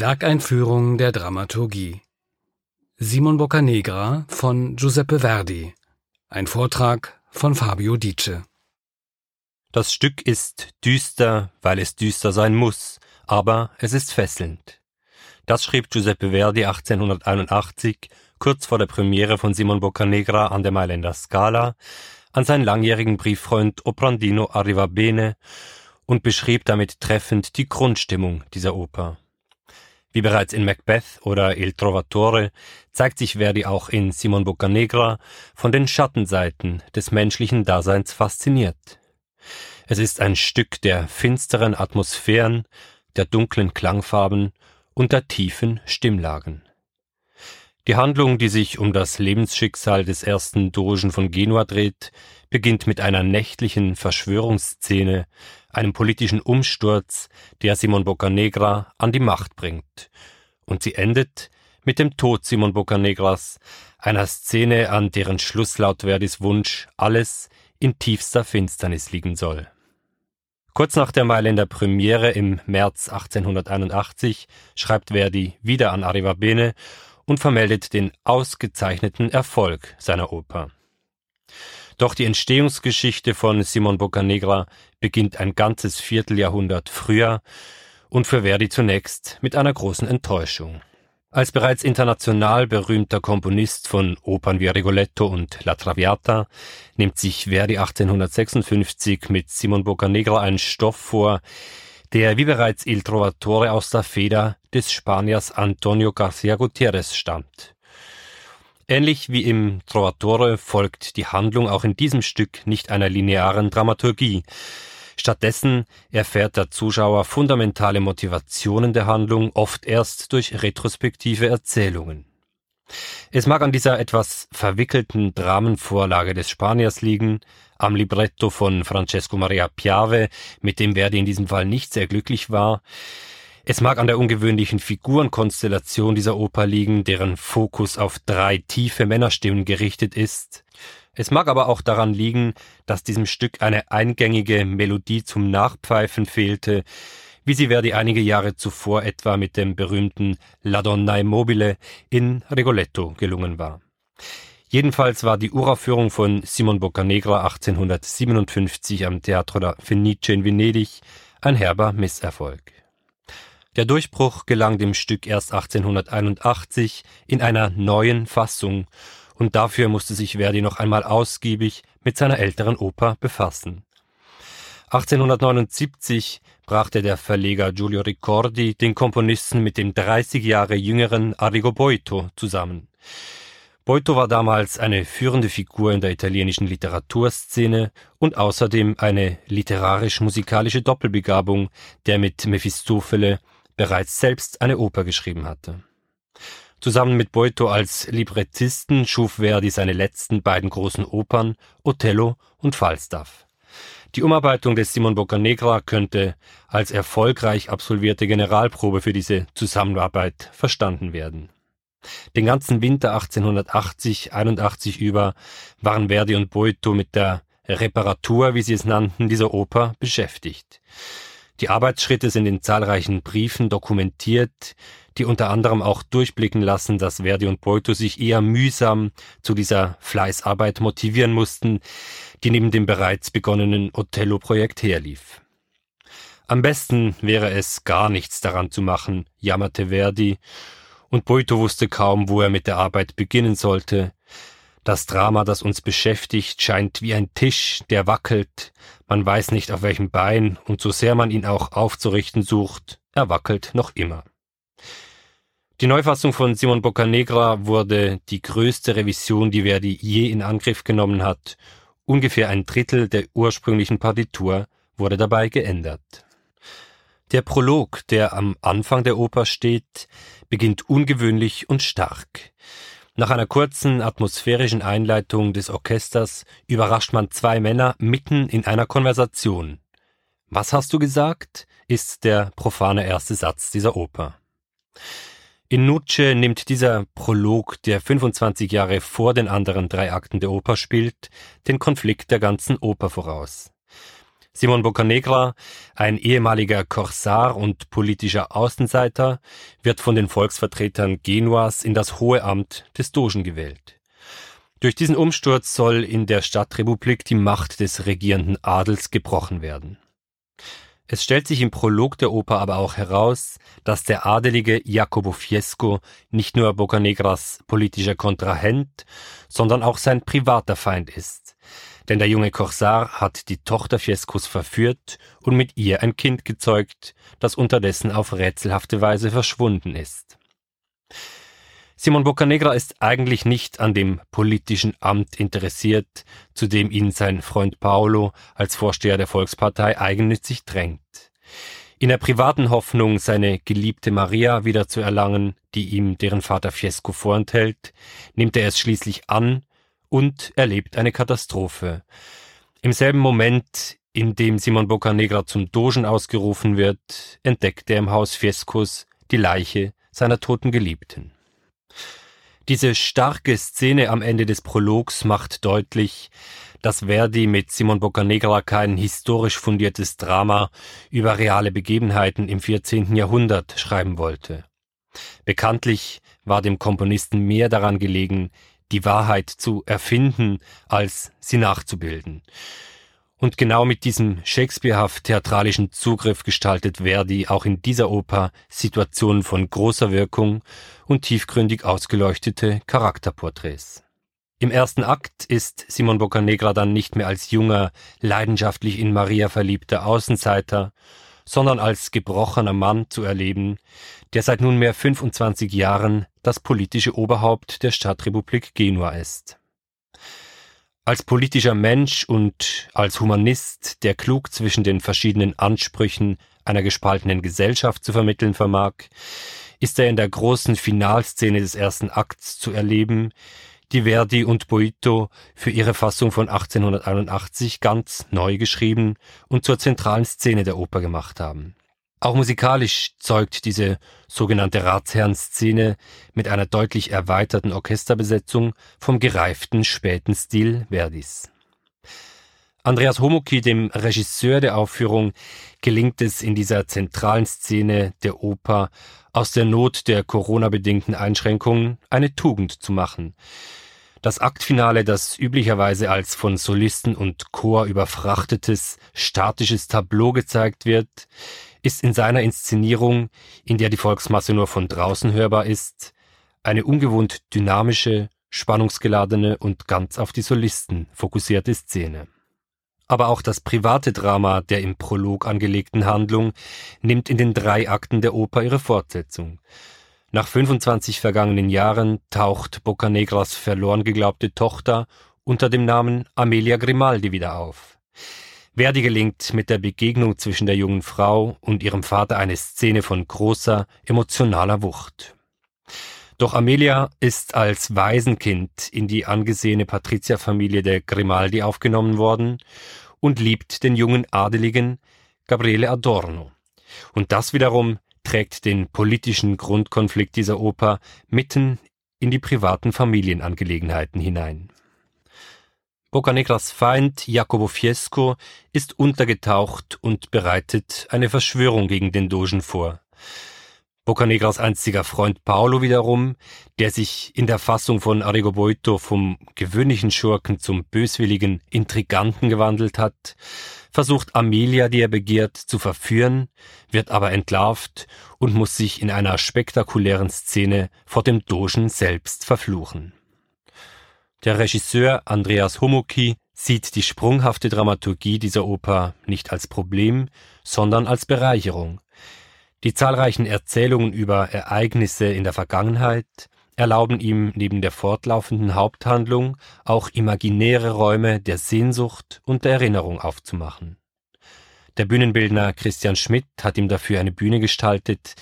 Werkeinführung der Dramaturgie Simon Boccanegra von Giuseppe Verdi Ein Vortrag von Fabio Dice Das Stück ist düster, weil es düster sein muss, aber es ist fesselnd. Das schrieb Giuseppe Verdi 1881, kurz vor der Premiere von Simon Boccanegra an der Mailänder Scala, an seinen langjährigen Brieffreund Oprandino Arrivabene und beschrieb damit treffend die Grundstimmung dieser Oper. Wie bereits in Macbeth oder Il Trovatore zeigt sich Verdi auch in Simon Boccanegra von den Schattenseiten des menschlichen Daseins fasziniert. Es ist ein Stück der finsteren Atmosphären, der dunklen Klangfarben und der tiefen Stimmlagen. Die Handlung, die sich um das Lebensschicksal des ersten Dogen von Genua dreht, beginnt mit einer nächtlichen Verschwörungsszene, einem politischen Umsturz, der Simon Boccanegra an die Macht bringt. Und sie endet mit dem Tod Simon Boccanegras, einer Szene, an deren Schluss laut Verdis Wunsch alles in tiefster Finsternis liegen soll. Kurz nach der Mailänder Premiere im März 1881 schreibt Verdi wieder an Arrivabene und vermeldet den ausgezeichneten Erfolg seiner Oper. Doch die Entstehungsgeschichte von Simon Boccanegra beginnt ein ganzes Vierteljahrhundert früher und für Verdi zunächst mit einer großen Enttäuschung. Als bereits international berühmter Komponist von Opern wie Rigoletto und La Traviata nimmt sich Verdi 1856 mit Simon Boccanegra einen Stoff vor, der wie bereits Il Trovatore aus der Feder des Spaniers Antonio García Gutiérrez stammt. Ähnlich wie im Trovatore folgt die Handlung auch in diesem Stück nicht einer linearen Dramaturgie. Stattdessen erfährt der Zuschauer fundamentale Motivationen der Handlung oft erst durch retrospektive Erzählungen. Es mag an dieser etwas verwickelten Dramenvorlage des Spaniers liegen, am Libretto von Francesco Maria Piave, mit dem Verdi in diesem Fall nicht sehr glücklich war, es mag an der ungewöhnlichen Figurenkonstellation dieser Oper liegen, deren Fokus auf drei tiefe Männerstimmen gerichtet ist. Es mag aber auch daran liegen, dass diesem Stück eine eingängige Melodie zum Nachpfeifen fehlte, wie sie Verdi einige Jahre zuvor etwa mit dem berühmten La Donna Immobile in Rigoletto gelungen war. Jedenfalls war die Uraufführung von Simon Boccanegra 1857 am Teatro da Fenice in Venedig ein herber Misserfolg. Der Durchbruch gelang dem Stück erst 1881 in einer neuen Fassung, und dafür musste sich Verdi noch einmal ausgiebig mit seiner älteren Oper befassen. 1879 brachte der Verleger Giulio Ricordi den Komponisten mit dem 30 Jahre jüngeren Arrigo Boito zusammen. Boito war damals eine führende Figur in der italienischen Literaturszene und außerdem eine literarisch-musikalische Doppelbegabung, der mit Mephistofele bereits selbst eine Oper geschrieben hatte. Zusammen mit Boito als Librettisten schuf Verdi seine letzten beiden großen Opern Othello und Falstaff. Die Umarbeitung des Simon Boccanegra könnte als erfolgreich absolvierte Generalprobe für diese Zusammenarbeit verstanden werden. Den ganzen Winter 1880-81 über waren Verdi und Boito mit der Reparatur, wie sie es nannten, dieser Oper beschäftigt. Die Arbeitsschritte sind in zahlreichen Briefen dokumentiert, die unter anderem auch durchblicken lassen, dass Verdi und Boito sich eher mühsam zu dieser Fleißarbeit motivieren mussten, die neben dem bereits begonnenen Othello-Projekt herlief. Am besten wäre es, gar nichts daran zu machen, jammerte Verdi, und Boito wusste kaum, wo er mit der Arbeit beginnen sollte, das Drama, das uns beschäftigt, scheint wie ein Tisch, der wackelt, man weiß nicht auf welchem Bein, und so sehr man ihn auch aufzurichten sucht, er wackelt noch immer. Die Neufassung von Simon Boccanegra wurde die größte Revision, die Verdi je in Angriff genommen hat. Ungefähr ein Drittel der ursprünglichen Partitur wurde dabei geändert. Der Prolog, der am Anfang der Oper steht, beginnt ungewöhnlich und stark. Nach einer kurzen atmosphärischen Einleitung des Orchesters überrascht man zwei Männer mitten in einer Konversation. Was hast du gesagt? ist der profane erste Satz dieser Oper. In Nuce nimmt dieser Prolog, der 25 Jahre vor den anderen drei Akten der Oper spielt, den Konflikt der ganzen Oper voraus. Simon Boccanegra, ein ehemaliger Korsar und politischer Außenseiter, wird von den Volksvertretern Genuas in das hohe Amt des Dogen gewählt. Durch diesen Umsturz soll in der Stadtrepublik die Macht des regierenden Adels gebrochen werden. Es stellt sich im Prolog der Oper aber auch heraus, dass der adelige Jacopo Fiesco nicht nur Boccanegras politischer Kontrahent, sondern auch sein privater Feind ist. Denn der junge Corsar hat die Tochter Fiescos verführt und mit ihr ein Kind gezeugt, das unterdessen auf rätselhafte Weise verschwunden ist. Simon Boccanegra ist eigentlich nicht an dem politischen Amt interessiert, zu dem ihn sein Freund Paolo als Vorsteher der Volkspartei eigennützig drängt. In der privaten Hoffnung, seine geliebte Maria wieder zu erlangen, die ihm deren Vater Fiesco vorenthält, nimmt er es schließlich an und erlebt eine Katastrophe. Im selben Moment, in dem Simon Boccanegra zum Dogen ausgerufen wird, entdeckt er im Haus Fiescos die Leiche seiner toten Geliebten. Diese starke Szene am Ende des Prologs macht deutlich, dass Verdi mit Simon Boccanegra kein historisch fundiertes Drama über reale Begebenheiten im 14. Jahrhundert schreiben wollte. Bekanntlich war dem Komponisten mehr daran gelegen, die Wahrheit zu erfinden, als sie nachzubilden. Und genau mit diesem Shakespearehaft theatralischen Zugriff gestaltet Verdi auch in dieser Oper Situationen von großer Wirkung und tiefgründig ausgeleuchtete Charakterporträts. Im ersten Akt ist Simon Boccanegra dann nicht mehr als junger, leidenschaftlich in Maria verliebter Außenseiter, sondern als gebrochener Mann zu erleben, der seit nunmehr 25 Jahren das politische Oberhaupt der Stadtrepublik Genua ist. Als politischer Mensch und als Humanist, der klug zwischen den verschiedenen Ansprüchen einer gespaltenen Gesellschaft zu vermitteln vermag, ist er in der großen Finalszene des ersten Akts zu erleben, die Verdi und Boito für ihre Fassung von 1881 ganz neu geschrieben und zur zentralen Szene der Oper gemacht haben. Auch musikalisch zeugt diese sogenannte Ratsherren-Szene mit einer deutlich erweiterten Orchesterbesetzung vom gereiften späten Stil Verdis. Andreas Homoki, dem Regisseur der Aufführung, gelingt es in dieser zentralen Szene der Oper aus der Not der Corona-bedingten Einschränkungen eine Tugend zu machen. Das Aktfinale, das üblicherweise als von Solisten und Chor überfrachtetes, statisches Tableau gezeigt wird, ist in seiner Inszenierung, in der die Volksmasse nur von draußen hörbar ist, eine ungewohnt dynamische, spannungsgeladene und ganz auf die Solisten fokussierte Szene. Aber auch das private Drama der im Prolog angelegten Handlung nimmt in den drei Akten der Oper ihre Fortsetzung. Nach 25 vergangenen Jahren taucht Boccanegras verloren geglaubte Tochter unter dem Namen Amelia Grimaldi wieder auf. Verdi gelingt mit der Begegnung zwischen der jungen Frau und ihrem Vater eine Szene von großer emotionaler Wucht. Doch Amelia ist als Waisenkind in die angesehene Patrizierfamilie der Grimaldi aufgenommen worden und liebt den jungen Adeligen Gabriele Adorno. Und das wiederum trägt den politischen Grundkonflikt dieser Oper mitten in die privaten Familienangelegenheiten hinein. Boccanegras Feind Jacopo Fiesco ist untergetaucht und bereitet eine Verschwörung gegen den Dogen vor. Boccanegras einziger Freund Paolo wiederum, der sich in der Fassung von Arrigo vom gewöhnlichen Schurken zum böswilligen Intriganten gewandelt hat, versucht Amelia, die er begehrt, zu verführen, wird aber entlarvt und muss sich in einer spektakulären Szene vor dem Dogen selbst verfluchen. Der Regisseur Andreas Homoki sieht die sprunghafte Dramaturgie dieser Oper nicht als Problem, sondern als Bereicherung. Die zahlreichen Erzählungen über Ereignisse in der Vergangenheit erlauben ihm neben der fortlaufenden Haupthandlung auch imaginäre Räume der Sehnsucht und der Erinnerung aufzumachen. Der Bühnenbildner Christian Schmidt hat ihm dafür eine Bühne gestaltet,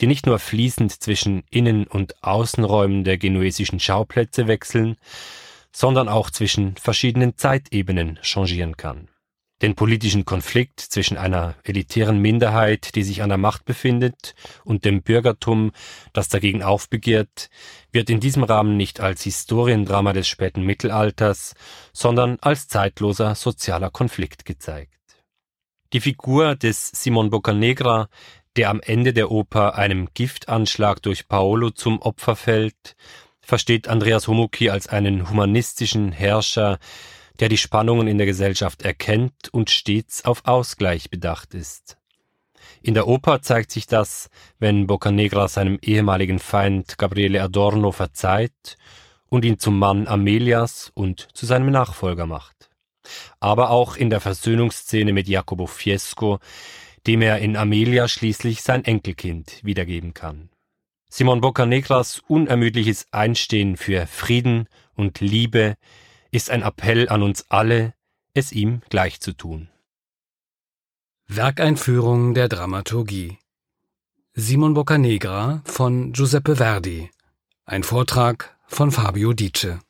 die nicht nur fließend zwischen Innen- und Außenräumen der genuesischen Schauplätze wechseln, sondern auch zwischen verschiedenen Zeitebenen changieren kann. Den politischen Konflikt zwischen einer elitären Minderheit, die sich an der Macht befindet, und dem Bürgertum, das dagegen aufbegehrt, wird in diesem Rahmen nicht als Historiendrama des späten Mittelalters, sondern als zeitloser sozialer Konflikt gezeigt. Die Figur des Simon Boccanegra, der am Ende der Oper einem Giftanschlag durch Paolo zum Opfer fällt, versteht Andreas Homuki als einen humanistischen Herrscher, der die Spannungen in der Gesellschaft erkennt und stets auf Ausgleich bedacht ist. In der Oper zeigt sich das, wenn Boccanegra seinem ehemaligen Feind Gabriele Adorno verzeiht und ihn zum Mann Amelias und zu seinem Nachfolger macht. Aber auch in der Versöhnungsszene mit Jacopo Fiesco, dem er in Amelia schließlich sein Enkelkind wiedergeben kann. Simon Boccanegras unermüdliches Einstehen für Frieden und Liebe ist ein Appell an uns alle, es ihm gleich zu tun. Werkeinführung der Dramaturgie Simon Boccanegra von Giuseppe Verdi. Ein Vortrag von Fabio Dice